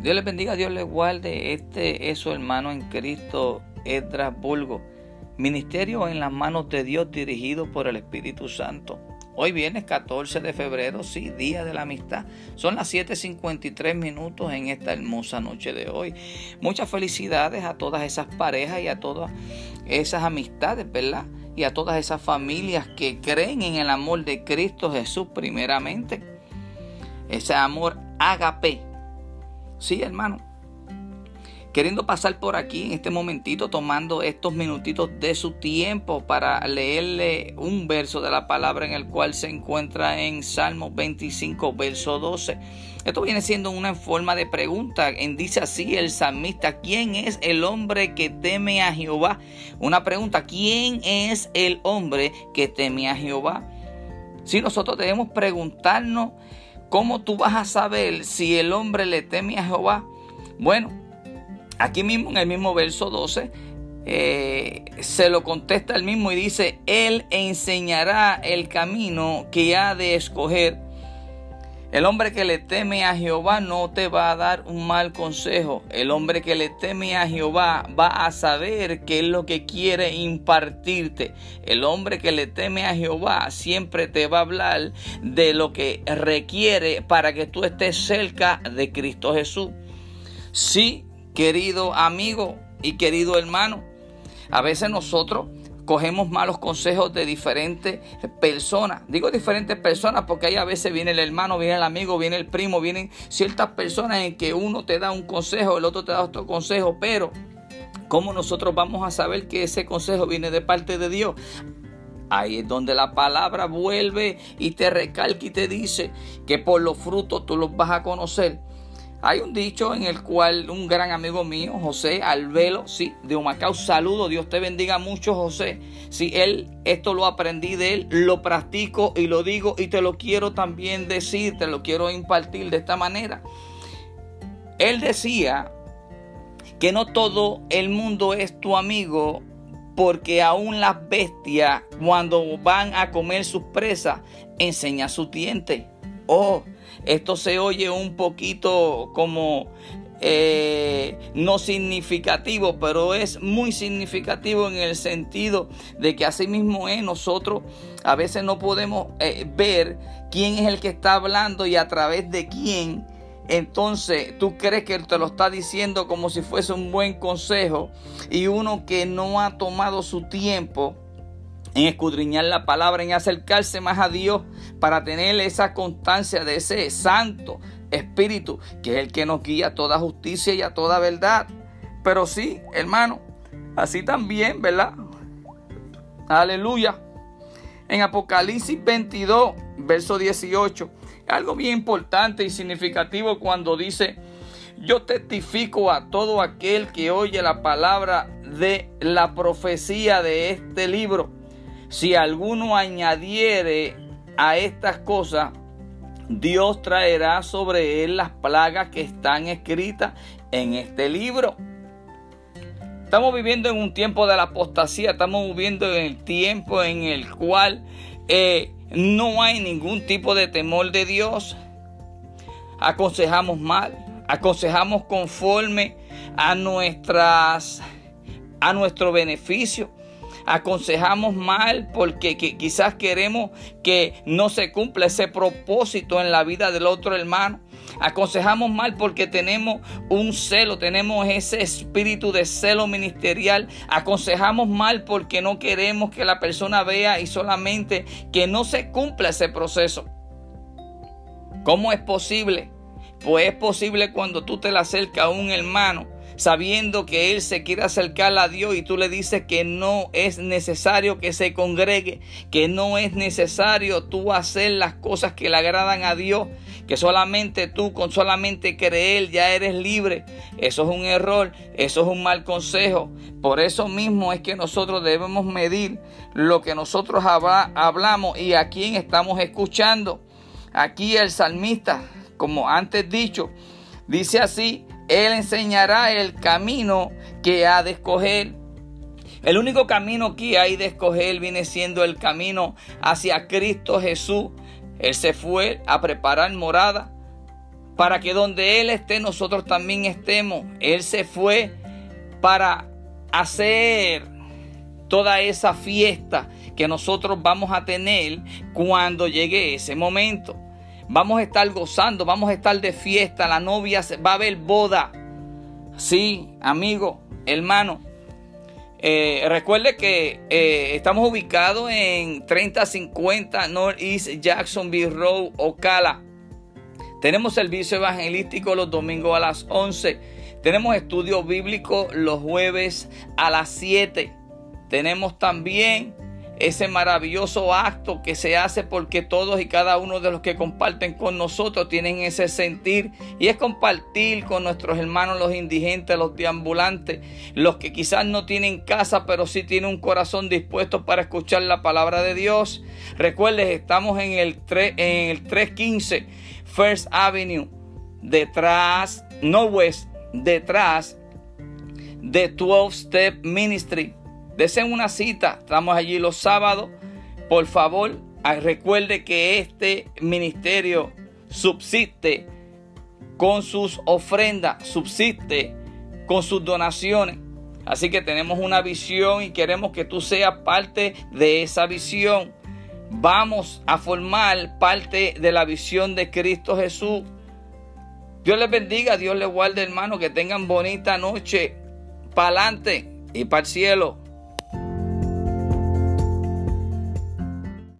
Dios les bendiga, Dios les guarde. Este es su hermano en Cristo, Edras Bulgo. Ministerio en las manos de Dios dirigido por el Espíritu Santo. Hoy viernes 14 de febrero, sí, Día de la Amistad. Son las 7.53 minutos en esta hermosa noche de hoy. Muchas felicidades a todas esas parejas y a todas esas amistades, ¿verdad? Y a todas esas familias que creen en el amor de Cristo Jesús primeramente. Ese amor agape Sí, hermano. Queriendo pasar por aquí en este momentito, tomando estos minutitos de su tiempo para leerle un verso de la palabra en el cual se encuentra en Salmo 25, verso 12. Esto viene siendo una forma de pregunta. En dice así el salmista, ¿quién es el hombre que teme a Jehová? Una pregunta, ¿quién es el hombre que teme a Jehová? Si nosotros debemos preguntarnos ¿Cómo tú vas a saber si el hombre le teme a Jehová? Bueno, aquí mismo en el mismo verso 12 eh, se lo contesta el mismo y dice, Él enseñará el camino que ha de escoger el hombre que le teme a Jehová no te va a dar un mal consejo. El hombre que le teme a Jehová va a saber qué es lo que quiere impartirte. El hombre que le teme a Jehová siempre te va a hablar de lo que requiere para que tú estés cerca de Cristo Jesús. Sí, querido amigo y querido hermano, a veces nosotros cogemos malos consejos de diferentes personas. Digo diferentes personas porque ahí a veces viene el hermano, viene el amigo, viene el primo, vienen ciertas personas en que uno te da un consejo, el otro te da otro consejo, pero ¿cómo nosotros vamos a saber que ese consejo viene de parte de Dios? Ahí es donde la palabra vuelve y te recalca y te dice que por los frutos tú los vas a conocer. Hay un dicho en el cual un gran amigo mío, José Alvelo, sí, de Humacao, saludo, Dios te bendiga mucho, José. Si él, esto lo aprendí de él, lo practico y lo digo y te lo quiero también decir, te lo quiero impartir de esta manera. Él decía que no todo el mundo es tu amigo porque aún las bestias cuando van a comer sus presas enseñan su diente. Oh, esto se oye un poquito como eh, no significativo, pero es muy significativo en el sentido de que así mismo es nosotros a veces no podemos eh, ver quién es el que está hablando y a través de quién. Entonces tú crees que te lo está diciendo como si fuese un buen consejo y uno que no ha tomado su tiempo en escudriñar la palabra, en acercarse más a Dios para tener esa constancia de ese santo espíritu que es el que nos guía a toda justicia y a toda verdad. Pero sí, hermano, así también, ¿verdad? Aleluya. En Apocalipsis 22, verso 18, algo bien importante y significativo cuando dice, yo testifico a todo aquel que oye la palabra de la profecía de este libro si alguno añadiere a estas cosas, Dios traerá sobre él las plagas que están escritas en este libro. Estamos viviendo en un tiempo de la apostasía, estamos viviendo en el tiempo en el cual eh, no hay ningún tipo de temor de Dios. Aconsejamos mal, aconsejamos conforme a nuestras a nuestro beneficio aconsejamos mal porque quizás queremos que no se cumpla ese propósito en la vida del otro hermano. Aconsejamos mal porque tenemos un celo, tenemos ese espíritu de celo ministerial. Aconsejamos mal porque no queremos que la persona vea y solamente que no se cumpla ese proceso. ¿Cómo es posible? Pues es posible cuando tú te le acercas a un hermano sabiendo que él se quiere acercar a Dios y tú le dices que no es necesario que se congregue, que no es necesario tú hacer las cosas que le agradan a Dios, que solamente tú con solamente creer ya eres libre. Eso es un error, eso es un mal consejo. Por eso mismo es que nosotros debemos medir lo que nosotros hablamos y a quién estamos escuchando. Aquí el salmista, como antes dicho, dice así, él enseñará el camino que ha de escoger. El único camino que hay de escoger viene siendo el camino hacia Cristo Jesús. Él se fue a preparar morada para que donde Él esté nosotros también estemos. Él se fue para hacer toda esa fiesta que nosotros vamos a tener cuando llegue ese momento. Vamos a estar gozando, vamos a estar de fiesta, la novia va a haber boda. Sí, amigo, hermano. Eh, recuerde que eh, estamos ubicados en 3050 Northeast Jacksonville Road, Ocala. Tenemos servicio evangelístico los domingos a las 11. Tenemos estudio bíblico los jueves a las 7. Tenemos también ese maravilloso acto que se hace porque todos y cada uno de los que comparten con nosotros tienen ese sentir y es compartir con nuestros hermanos los indigentes, los deambulantes, los que quizás no tienen casa pero sí tienen un corazón dispuesto para escuchar la palabra de Dios. Recuerden, estamos en el, en el 315 First Avenue, detrás, no west, detrás de 12 Step Ministry. Deseen una cita, estamos allí los sábados. Por favor, ah, recuerde que este ministerio subsiste con sus ofrendas, subsiste con sus donaciones. Así que tenemos una visión y queremos que tú seas parte de esa visión vamos a formar parte de la visión de Cristo Jesús. Dios les bendiga, Dios les guarde hermano, que tengan bonita noche para adelante y para el cielo.